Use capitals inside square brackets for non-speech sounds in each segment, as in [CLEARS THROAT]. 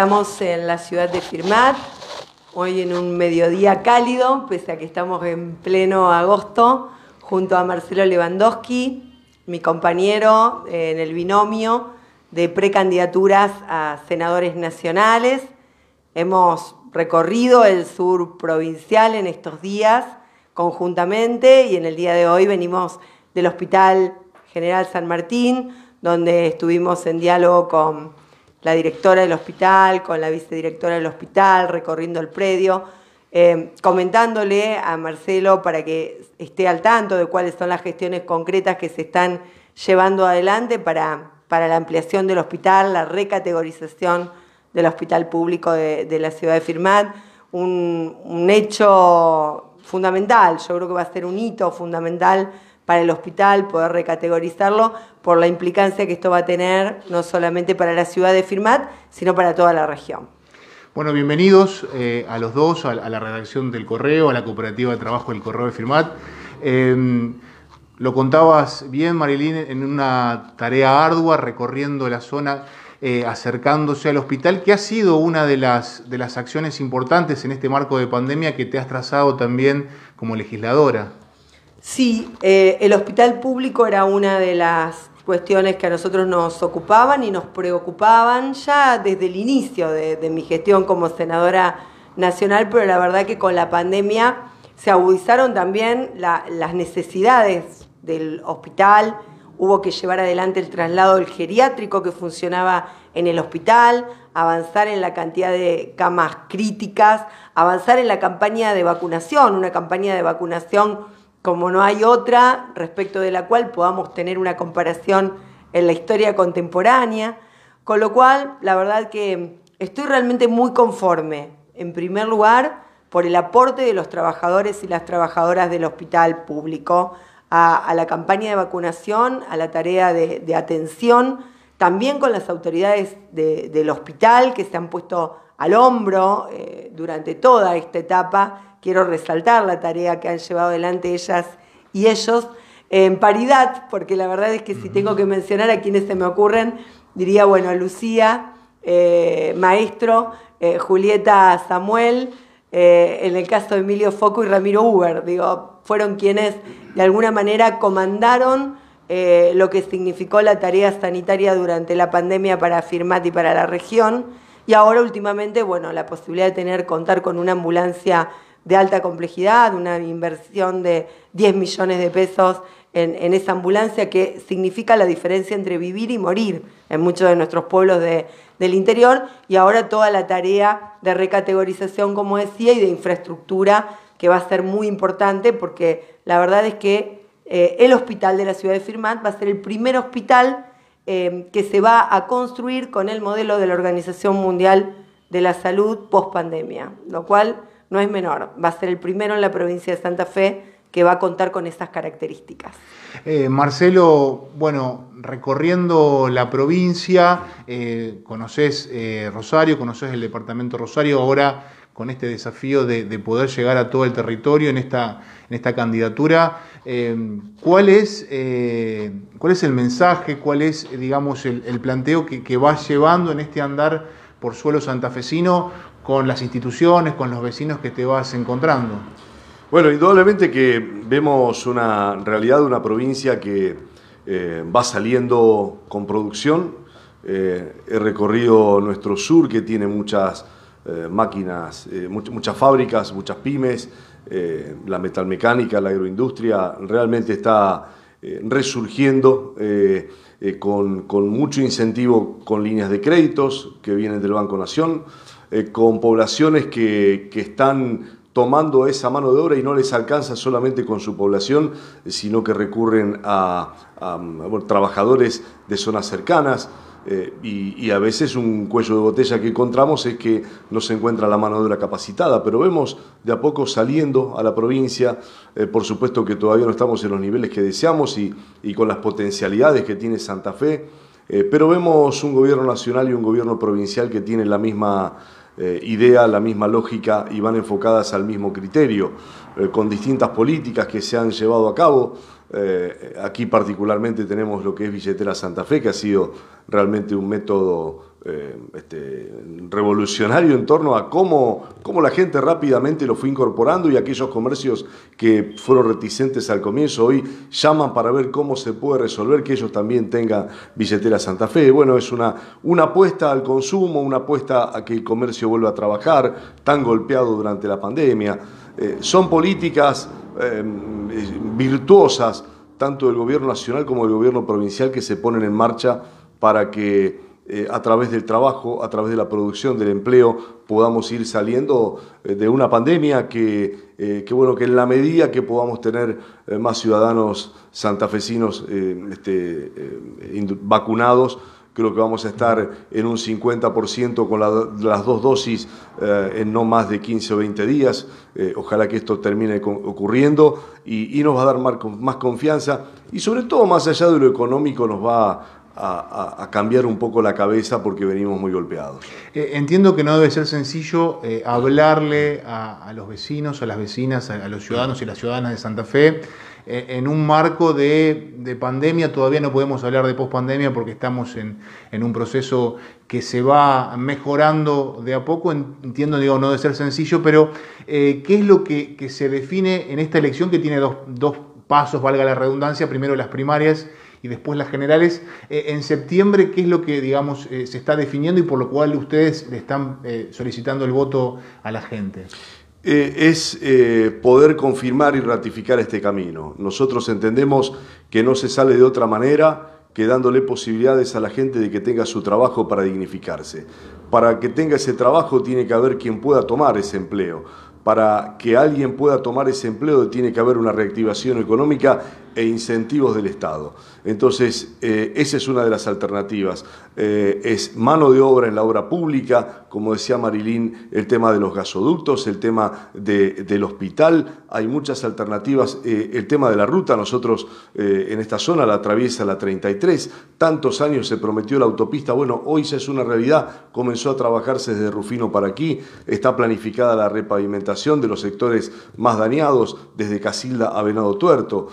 Estamos en la ciudad de Firmat, hoy en un mediodía cálido, pese a que estamos en pleno agosto, junto a Marcelo Lewandowski, mi compañero en el binomio de precandidaturas a senadores nacionales. Hemos recorrido el sur provincial en estos días conjuntamente y en el día de hoy venimos del Hospital General San Martín, donde estuvimos en diálogo con la directora del hospital, con la vicedirectora del hospital, recorriendo el predio, eh, comentándole a Marcelo para que esté al tanto de cuáles son las gestiones concretas que se están llevando adelante para, para la ampliación del hospital, la recategorización del hospital público de, la ciudad de Firmat, un, un hecho fundamental, yo creo que va a ser un hito fundamental para el hospital, poder recategorizarlo por la implicancia que esto va a tener no solamente para la ciudad de Firmat, sino para toda la región. Bueno, bienvenidos eh, a los dos, a, la redacción del Correo, a la cooperativa de trabajo del Correo de Firmat. Em, lo contabas bien, Marilín, en una tarea ardua recorriendo la zona, eh, acercándose al hospital, que ha sido una de las, de las acciones importantes en este marco de pandemia que te has trazado también como legisladora. Sí, eh, el hospital público era una de las cuestiones que a nosotros nos ocupaban y nos preocupaban ya desde el inicio de, mi gestión como senadora nacional, pero la verdad que con la pandemia se agudizaron también las necesidades del hospital, hubo que llevar adelante el traslado del geriátrico que funcionaba en el hospital, avanzar en la cantidad de camas críticas, avanzar en la campaña de vacunación, una campaña de vacunación como no hay otra respecto de la cual podamos tener una comparación en la historia contemporánea, con lo cual la verdad que estoy realmente muy conforme, en primer lugar, por el aporte de los trabajadores y las trabajadoras del hospital público a, la campaña de vacunación, a la tarea de, atención, también con las autoridades del hospital que se han puesto al hombro eh, durante toda esta etapa. Quiero resaltar la tarea que han llevado adelante ellas y ellos en paridad, porque la verdad es que si tengo que mencionar a quienes se me ocurren, diría, bueno, Lucía, eh, Maestro, eh, Julieta Samuel, eh, en el caso de Emilio Foco y Ramiro Uber, digo, fueron quienes de alguna manera comandaron lo que significó la tarea sanitaria durante la pandemia para Firmat y para la región, y ahora últimamente, bueno, la posibilidad de tener, contar con una ambulancia de alta complejidad, una inversión de 10 millones de pesos en, esa ambulancia que significa la diferencia entre vivir y morir en muchos de nuestros pueblos del interior. Y ahora toda la tarea de recategorización, como decía, y de infraestructura que va a ser muy importante porque la verdad es que eh, el hospital de la ciudad de Firmat va a ser el primer hospital eh, que se va a construir con el modelo de la Organización Mundial de la Salud post pandemia, lo cual no es menor. Va a ser el primero en la provincia de Santa Fe que va a contar con estas características. Eh, Marcelo, bueno, recorriendo la provincia, eh, conoces eh, Rosario, conoces el departamento Rosario, ahora con este desafío de, poder llegar a todo el territorio en esta, en esta candidatura. ¿cuál, es, ¿Cuál es el mensaje, cuál es, digamos, el, planteo que, vas llevando en este andar por suelo santafesino con las instituciones, con los vecinos que te vas encontrando? Bueno, indudablemente que vemos una realidad de una provincia que eh, va saliendo con producción. Eh, he recorrido nuestro sur que tiene muchas eh, máquinas, muchas fábricas, muchas pymes, la metalmecánica, la agroindustria realmente está resurgiendo con, mucho incentivo con líneas de créditos que vienen del Banco Nación. Eh, con poblaciones que, están tomando esa mano de obra y no les alcanza solamente con su población, sino que recurren a, trabajadores de zonas cercanas. Eh, y, a veces un cuello de botella que encontramos es que no se encuentra la mano de capacitada, pero vemos de a poco saliendo a la provincia, eh, por supuesto que todavía no estamos en los niveles que deseamos y, con las potencialidades que tiene Santa Fe, pero vemos un gobierno nacional y un gobierno provincial que tienen la misma eh, idea, la misma lógica y van enfocadas al mismo criterio, eh, con distintas políticas que se han llevado a cabo. Eh, aquí particularmente tenemos lo que es Billetera Santa Fe, que ha sido realmente un método eh, este, revolucionario en torno a cómo, cómo, la gente rápidamente lo fue incorporando y aquellos comercios que fueron reticentes al comienzo hoy llaman para ver cómo se puede resolver que ellos también tengan billetera Santa Fe. Bueno, es una, una apuesta al consumo, una apuesta a que el comercio vuelva a trabajar, tan golpeado durante la pandemia. Eh, son políticas eh, virtuosas, tanto del gobierno nacional como del gobierno provincial, que se ponen en marcha para que eh, a través del trabajo, a través de la producción, del empleo, podamos ir saliendo eh, de una pandemia que, eh, que, bueno, que en la medida que podamos tener más ciudadanos santafesinos este, vacunados, creo que vamos a estar en un 50% con las dos dosis en no más de 15 o 20 días. ojalá que esto termine ocurriendo y, nos va a dar más, más confianza y sobre todo más allá de lo económico nos va a cambiar un poco la cabeza porque venimos muy golpeados. Eh, entiendo que no debe ser sencillo eh, hablarle a, los vecinos, a las vecinas, a, los ciudadanos y las ciudadanas de Santa Fe. Eh, en un marco de, pandemia, todavía no podemos hablar de pospandemia porque estamos en, un proceso que se va mejorando de a poco. Entiendo, digo, no debe ser sencillo, pero ¿qué es lo que, se define en esta elección que tiene dos, dos pasos, valga la redundancia? Primero las primarias y después las generales. Eh, en septiembre, ¿qué es lo que, digamos, eh, se está definiendo y por lo cual ustedes le están eh, solicitando el voto a la gente? es poder confirmar y ratificar este camino. Nosotros entendemos que no se sale de otra manera que dándole posibilidades a la gente de que tenga su trabajo para dignificarse. Para que tenga ese trabajo tiene que haber quien pueda tomar ese empleo. Para que alguien pueda tomar ese empleo tiene que haber una reactivación económica e incentivos del Estado. Entonces, eh, esa es una de las alternativas. Eh, es mano de obra en la obra pública, como decía Marilín, el tema de los gasoductos, el tema del hospital, hay muchas alternativas. Eh, el tema de la ruta, nosotros en esta zona la atraviesa la 33, tantos años se prometió la autopista, bueno, hoy ya es una realidad, comenzó a trabajarse desde Rufino para aquí, está planificada la repavimentación de los sectores más dañados, desde Casilda a Venado Tuerto.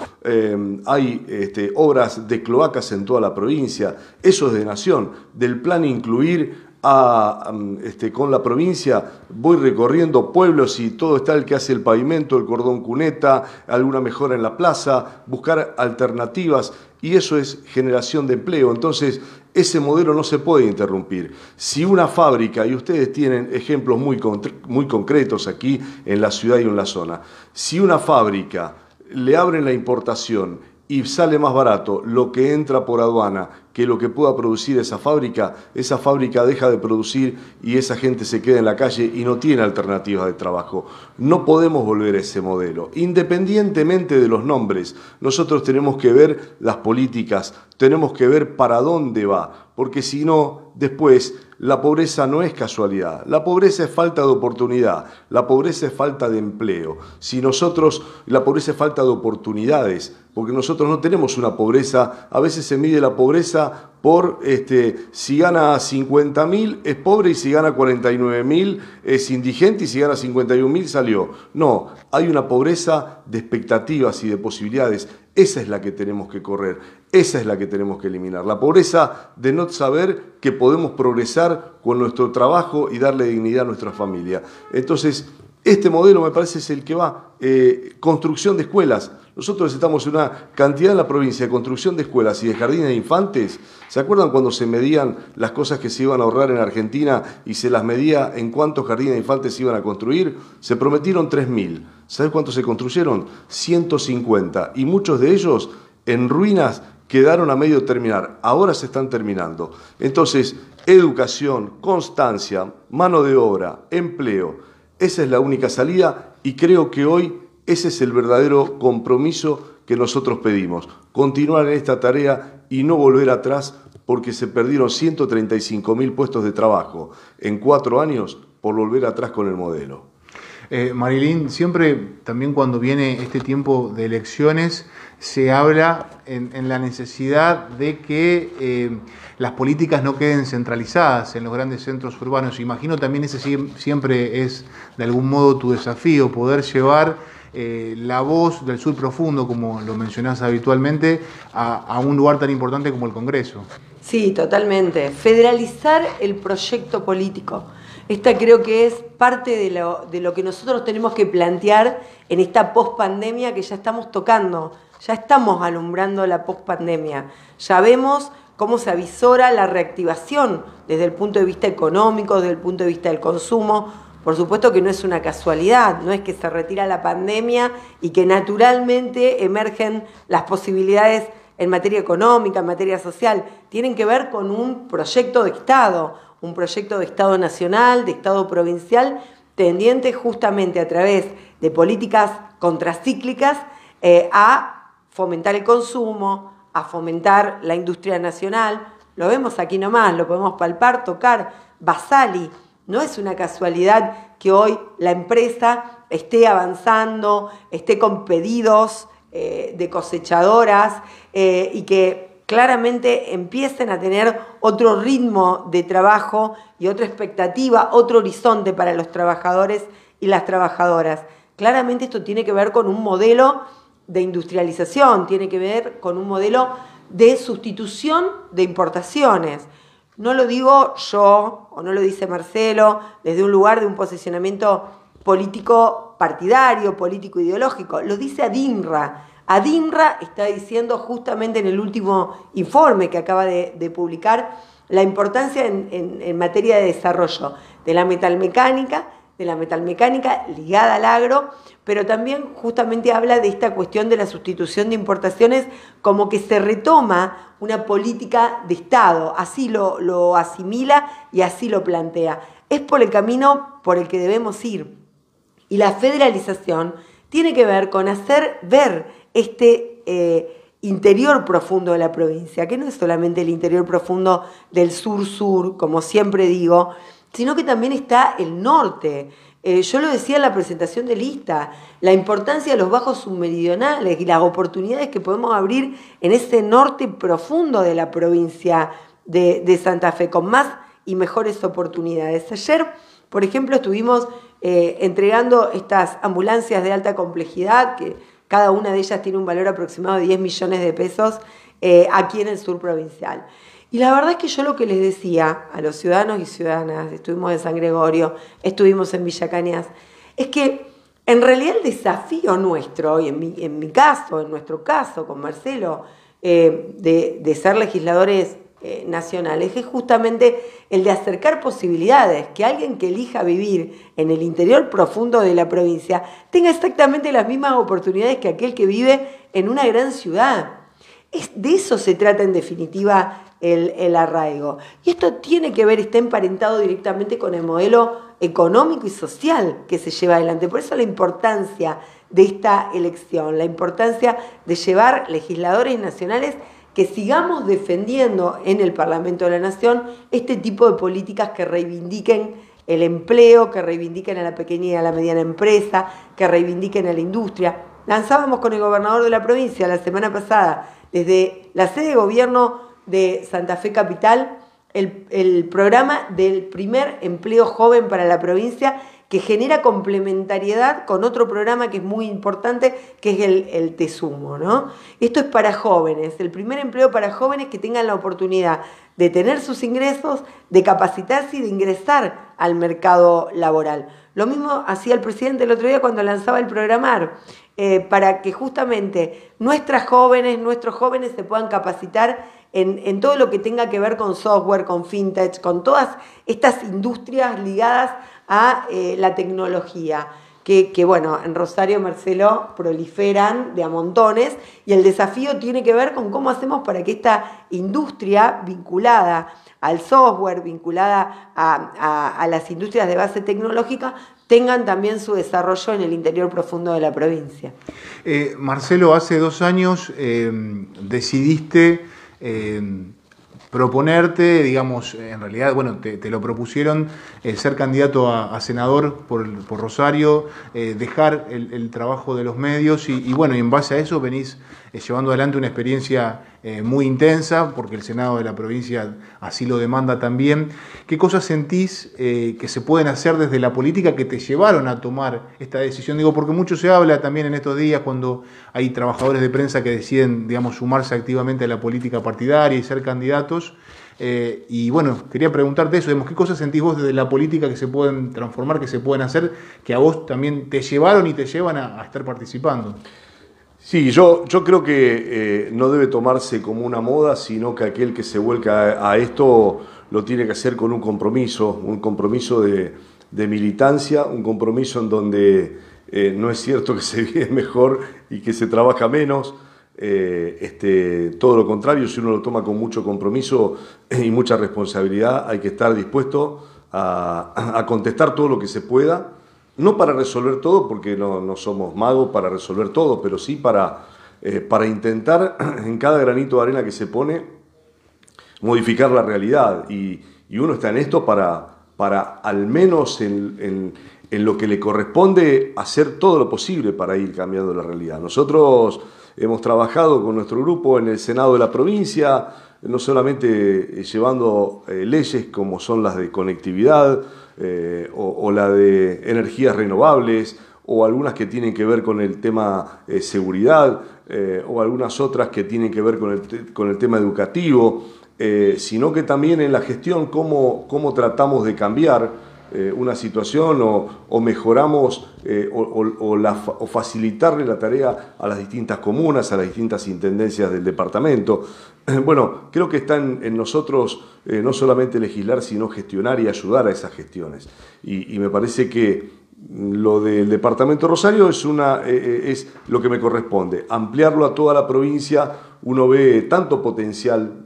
Em, hay este, obras de cloacas en toda la provincia, eso es de nación, del plan incluir a, este, con la provincia, voy recorriendo pueblos y todo está el que hace el pavimento, el cordón cuneta, alguna mejora en la plaza, buscar alternativas y eso es generación de empleo. Entonces, ese modelo no se puede interrumpir. Si una fábrica, y ustedes tienen ejemplos muy, muy concretos aquí en la ciudad y en la zona, si una fábrica le abren la importación y sale más barato lo que entra por aduana que lo que pueda producir esa fábrica, esa fábrica deja de producir y esa gente se queda en la calle y no tiene alternativas de trabajo. No podemos volver a ese modelo. Independientemente de los nombres, nosotros tenemos que ver las políticas, tenemos que ver para dónde va, porque si no, después la pobreza no es casualidad, la pobreza es falta de oportunidad, la pobreza es falta de empleo. Si nosotros, la pobreza es falta de oportunidades, porque nosotros no tenemos una pobreza, a veces se mide la pobreza por este, si gana 50 mil es pobre y si gana 49 mil es indigente y si gana 51 mil salió. No, hay una pobreza de expectativas y de posibilidades. Esa es la que tenemos que correr, esa es la que tenemos que eliminar. La pobreza de no saber que podemos progresar con nuestro trabajo y darle dignidad a nuestra familia. Entonces, este modelo me parece es el que va. Eh, construcción de escuelas. Nosotros necesitamos una cantidad en la provincia de construcción de escuelas y de jardines de infantes. ¿Se acuerdan cuando se medían las cosas que se iban a ahorrar en Argentina y se las medía en cuántos jardines de infantes se iban a construir? Se prometieron 3.000. ¿Sabes cuántos se construyeron? 150. Y muchos de ellos en ruinas quedaron a medio terminar. Ahora se están terminando. Entonces, educación, constancia, mano de obra, empleo. Esa es la única salida y creo que hoy ese es el verdadero compromiso que nosotros pedimos. Continuar en esta tarea y no volver atrás porque se perdieron 135 mil puestos de trabajo en cuatro años por volver atrás con el modelo. Eh, Marilyn, siempre también cuando viene este tiempo de elecciones se habla en, la necesidad de que eh, las políticas no queden centralizadas en los grandes centros urbanos. Imagino también ese siempre es de algún modo tu desafío, poder llevar eh, la voz del sur profundo, como lo mencionás habitualmente, a, un lugar tan importante como el Congreso. Sí, totalmente. Federalizar el proyecto político. Esta creo que es parte de lo, de lo que nosotros tenemos que plantear en esta pospandemia que ya estamos tocando, ya estamos alumbrando la pospandemia. Ya vemos cómo se avisora la reactivación desde el punto de vista económico, desde el punto de vista del consumo. Por supuesto que no es una casualidad, no es que se retira la pandemia y que naturalmente emergen las posibilidades en materia económica, en materia social. Tienen que ver con un proyecto de Estado, un proyecto de Estado nacional, de Estado provincial, tendiente justamente a través de políticas contracíclicas eh, a fomentar el consumo, a fomentar la industria nacional. Lo vemos aquí nomás, lo podemos palpar, tocar. Basali, no es una casualidad que hoy la empresa esté avanzando, esté con pedidos eh, de cosechadoras eh, y que claramente empiecen a tener otro ritmo de trabajo y otra expectativa, otro horizonte para los trabajadores y las trabajadoras. Claramente esto tiene que ver con un modelo de industrialización, tiene que ver con un modelo de sustitución de importaciones. No lo digo yo o no lo dice Marcelo desde un lugar de un posicionamiento político partidario, político ideológico, lo dice Adinra. Adinra está diciendo justamente en el último informe que acaba de, publicar la importancia en materia de desarrollo de la metalmecánica, de la metalmecánica ligada al agro, pero también justamente habla de esta cuestión de la sustitución de importaciones como que se retoma una política de Estado, así lo, lo asimila y así lo plantea. Es por el camino por el que debemos ir. Y la federalización tiene que ver con hacer ver este eh, interior profundo de la provincia, que no es solamente el interior profundo del sur-sur, como siempre digo, sino que también está el norte. Eh, yo lo decía en la presentación de lista, la importancia de los bajos submeridionales y las oportunidades que podemos abrir en ese norte profundo de la provincia de, Santa Fe, con más y mejores oportunidades. Ayer, por ejemplo, estuvimos eh, entregando estas ambulancias de alta complejidad, que cada una de ellas tiene un valor aproximado de 10 millones de pesos eh, aquí en el sur provincial. Y la verdad es que yo lo que les decía a los ciudadanos y ciudadanas, estuvimos en San Gregorio, estuvimos en Villa Cañas, es que en realidad el desafío nuestro, y en mi, en mi caso, en nuestro caso, con Marcelo, eh, de, ser legisladores eh, nacionales, es justamente el de acercar posibilidades, que alguien que elija vivir en el interior profundo de la provincia tenga exactamente las mismas oportunidades que aquel que vive en una gran ciudad. Es, de eso se trata en definitiva el, arraigo. Y esto tiene que ver, está emparentado directamente con el modelo económico y social que se lleva adelante. Por eso la importancia de esta elección, la importancia de llevar legisladores nacionales que sigamos defendiendo en el Parlamento de la Nación este tipo de políticas que reivindiquen el empleo, que reivindiquen a la pequeña y a la mediana empresa, que reivindiquen a la industria. Lanzábamos con el gobernador de la provincia la semana pasada, desde la sede de gobierno de Santa Fe Capital el, programa del primer empleo joven para la provincia que genera complementariedad con otro programa que es muy importante, que es el, el Tesumo. ¿no? Esto es para jóvenes, el primer empleo para jóvenes que tengan la oportunidad de tener sus ingresos, de capacitarse y de ingresar al mercado laboral. Lo mismo hacía el presidente el otro día cuando lanzaba el programar, eh, para que justamente nuestras jóvenes, nuestros jóvenes se puedan capacitar en, todo lo que tenga que ver con software, con fintech, con todas estas industrias ligadas a eh, la tecnología. Que, bueno, en Rosario, Marcelo, proliferan de a montones y el desafío tiene que ver con cómo hacemos para que esta industria vinculada al software, vinculada a, las industrias de base tecnológica, tengan también su desarrollo en el interior profundo de la provincia. Eh, Marcelo, hace dos años eh, decidiste eh, proponerte, digamos, en realidad, bueno, te, lo propusieron eh, ser candidato a, senador por, Rosario, eh, dejar el, trabajo de los medios y, bueno, y en base a eso venís llevando adelante una experiencia muy intensa, porque el Senado de la provincia así lo demanda también. ¿Qué cosas sentís que se pueden hacer desde la política que te llevaron a tomar esta decisión? Digo, porque mucho se habla también en estos días cuando hay trabajadores de prensa que deciden, digamos, sumarse activamente a la política partidaria y ser candidatos. Eh, y bueno, quería preguntarte eso, ¿qué cosas sentís vos desde la política que se pueden transformar, que se pueden hacer, que a vos también te llevaron y te llevan a, estar participando? Sí, yo, yo creo que eh, no debe tomarse como una moda, sino que aquel que se vuelca a, esto lo tiene que hacer con un compromiso, un compromiso de, militancia, un compromiso en donde eh, no es cierto que se [LAUGHS] vive mejor y que se trabaja menos, eh, este, todo lo contrario, si uno lo toma con mucho compromiso y mucha responsabilidad, hay que estar dispuesto a, contestar todo lo que se pueda, no para resolver todo, porque no, somos magos para resolver todo, pero sí para, eh, para intentar [CLEARS THROAT] en cada granito de arena que se pone modificar la realidad. Y, uno está en esto para, para al menos en, en lo que le corresponde hacer todo lo posible para ir cambiando la realidad. Nosotros Hemos trabajado con nuestro grupo en el Senado de la provincia, no solamente eh, llevando eh, leyes como son las de conectividad eh, o, la de energías renovables, o algunas que tienen que ver con el tema seguridad, o algunas otras que tienen que ver con el, con el tema educativo, sino que también en la gestión cómo, cómo tratamos de cambiar eh, una situación o, mejoramos eh, o, facilitarle la tarea a las distintas comunas, a las distintas intendencias del departamento. [CLEARS THROAT] Bueno, creo que está en, nosotros eh, no solamente legislar, sino gestionar y ayudar a esas gestiones. Y, me parece que lo del departamento Rosario es, una, es lo que me corresponde, ampliarlo a toda la provincia. Uno ve tanto potencial,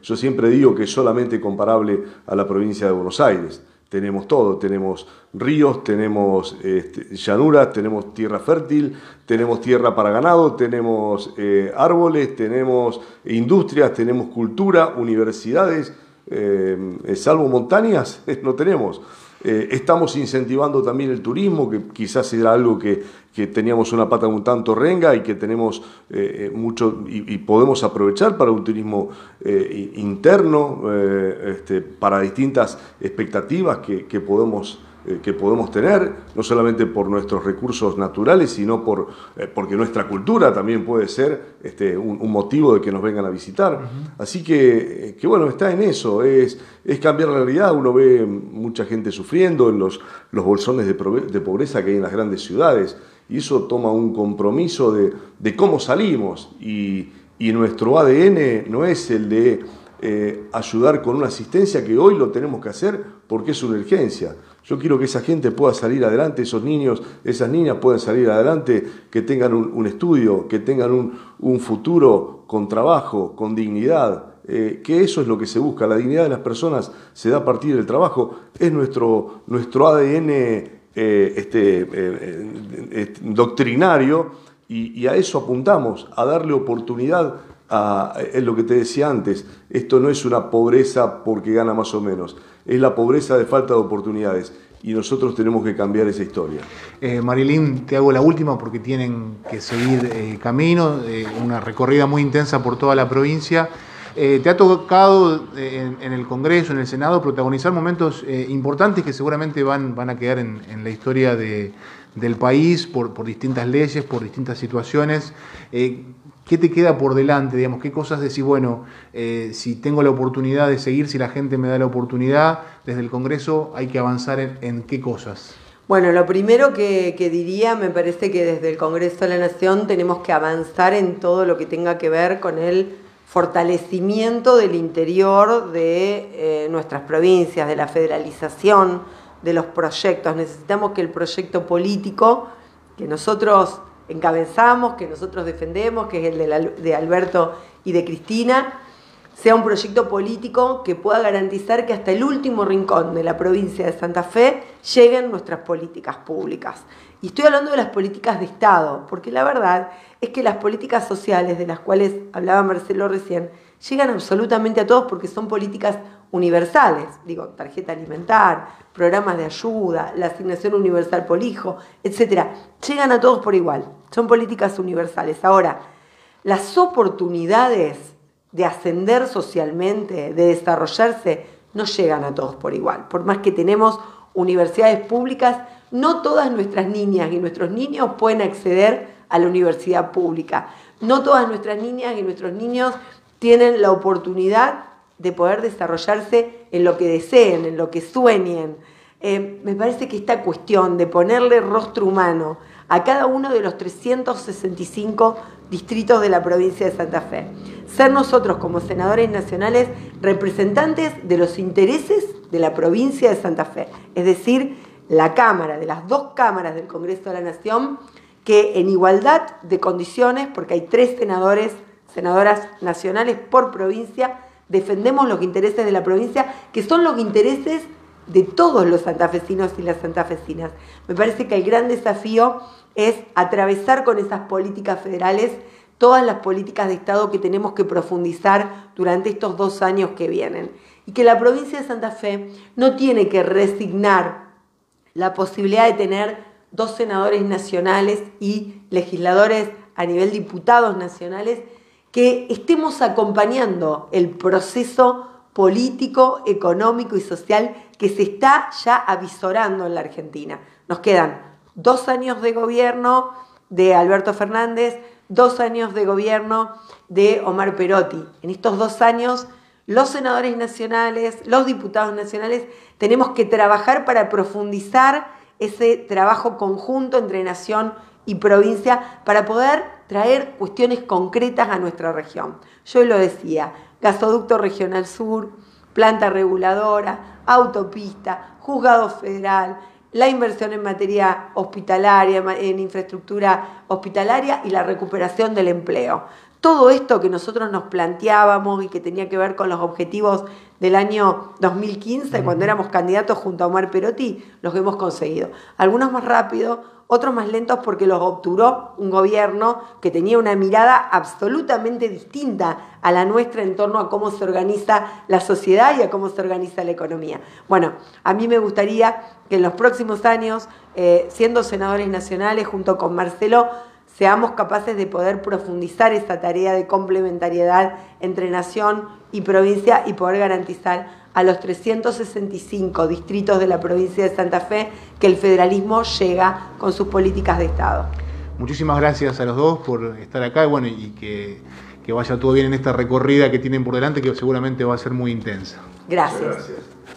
yo siempre digo que es solamente comparable a la provincia de Buenos Aires tenemos todo, tenemos ríos, tenemos este, llanuras, tenemos tierra fértil, tenemos tierra para ganado, tenemos eh, árboles, tenemos industrias, tenemos cultura, universidades, eh, salvo montañas, [LAUGHS] no tenemos. Eh, estamos incentivando también el turismo, que quizás era algo que, teníamos una pata un tanto renga y que tenemos eh, eh, mucho y, podemos aprovechar para un turismo interno, este, para distintas expectativas que, que podemos que podemos tener, no solamente por nuestros recursos naturales, sino por, eh, porque nuestra cultura también puede ser este, un, motivo de que nos vengan a visitar. Así que, eh, que, bueno, está en eso, es, es cambiar la realidad. Uno ve mucha gente sufriendo en los, los bolsones de, pobreza que hay en las grandes ciudades, y eso toma un compromiso de, de cómo salimos, y, y nuestro ADN no es el de ayudar con una asistencia que hoy lo tenemos que hacer porque es una urgencia. Yo quiero que esa gente pueda salir adelante, esos niños, esas niñas puedan salir adelante, que tengan un, estudio, que tengan un, futuro con trabajo, con dignidad, eh, que eso es lo que se busca. La dignidad de las personas se da a partir del trabajo. Es nuestro, nuestro ADN eh, este, eh, doctrinario y, a eso apuntamos, a darle oportunidad a, es lo que te decía antes. Esto no es una pobreza porque gana más o menos es la pobreza de falta de oportunidades. Y nosotros tenemos que cambiar esa historia. Eh, Marilyn, te hago la última porque tienen que seguir eh, camino, eh, una recorrida muy intensa por toda la provincia. te ha tocado en, el Congreso, en el Senado, protagonizar momentos importantes que seguramente van, van a quedar en, la historia del país por, por, distintas leyes, por distintas situaciones. ¿Qué te queda por delante? Digamos, ¿Qué cosas decís, bueno, eh, si tengo la oportunidad de seguir, si la gente me da la oportunidad, desde el Congreso hay que avanzar en, qué cosas? Bueno, lo primero que, diría, me parece que desde el Congreso de la Nación tenemos que avanzar en todo lo que tenga que ver con el fortalecimiento del interior de eh, nuestras provincias, de la federalización de los proyectos. Necesitamos que el proyecto político que nosotros encabezamos, que nosotros defendemos, que es el de, Alberto y de Cristina, sea un proyecto político que pueda garantizar que hasta el último rincón de la provincia de Santa Fe lleguen nuestras políticas públicas. Y estoy hablando de las políticas de Estado, porque la verdad es que las políticas sociales de las cuales hablaba Marcelo recién llegan absolutamente a todos porque son políticas universales, digo, tarjeta alimentar, programas de ayuda, la asignación universal por hijo, etcétera, llegan a todos por igual, son políticas universales. Ahora, las oportunidades de ascender socialmente, de desarrollarse, no llegan a todos por igual. Por más que tenemos universidades públicas, no todas nuestras niñas y nuestros niños pueden acceder a la universidad pública. No todas nuestras niñas y nuestros niños tienen la oportunidad de poder desarrollarse en lo que deseen, en lo que sueñen. Eh, me parece que esta cuestión de ponerle rostro humano a cada uno de los 365 distritos de la provincia de Santa Fe, ser nosotros como senadores nacionales representantes de los intereses de la provincia de Santa Fe, es decir, la Cámara, de las dos cámaras del Congreso de la Nación, que en igualdad de condiciones, porque hay tres senadores, senadoras nacionales por provincia, defendemos los intereses de la provincia, que son los intereses de todos los santafesinos y las santafesinas. Me parece que el gran desafío es atravesar con esas políticas federales todas las políticas de Estado que tenemos que profundizar durante estos dos años que vienen. Y que la provincia de Santa Fe no tiene que resignar la posibilidad de tener dos senadores nacionales y legisladores a nivel diputados nacionales, que estemos acompañando el proceso político, económico y social que se está ya avisorando en la Argentina. Nos quedan dos años de gobierno de Alberto Fernández, dos años de gobierno de Omar Perotti. En estos dos años los senadores nacionales, los diputados nacionales, tenemos que trabajar para profundizar ese trabajo conjunto entre nación y provincia para poder traer cuestiones concretas a nuestra región. Yo lo decía, gasoducto regional sur, planta reguladora, autopista, juzgado federal, la inversión en materia hospitalaria, en infraestructura hospitalaria y la recuperación del empleo todo esto que nosotros nos planteábamos y que tenía que ver con los objetivos del año 2015, cuando éramos candidatos junto a Omar Perotti, los hemos conseguido. Algunos más rápido, otros más lentos porque los obturó un gobierno que tenía una mirada absolutamente distinta a la nuestra en torno a cómo se organiza la sociedad y a cómo se organiza la economía. Bueno, a mí me gustaría que en los próximos años, eh, siendo senadores nacionales junto con Marcelo, seamos capaces de poder profundizar esa tarea de complementariedad entre nación y provincia y poder garantizar a los 365 distritos de la provincia de Santa Fe que el federalismo llega con sus políticas de Estado. Muchísimas gracias a los dos por estar acá y, bueno, y que, vaya todo bien en esta recorrida que tienen por delante que seguramente va a ser muy intensa. gracias.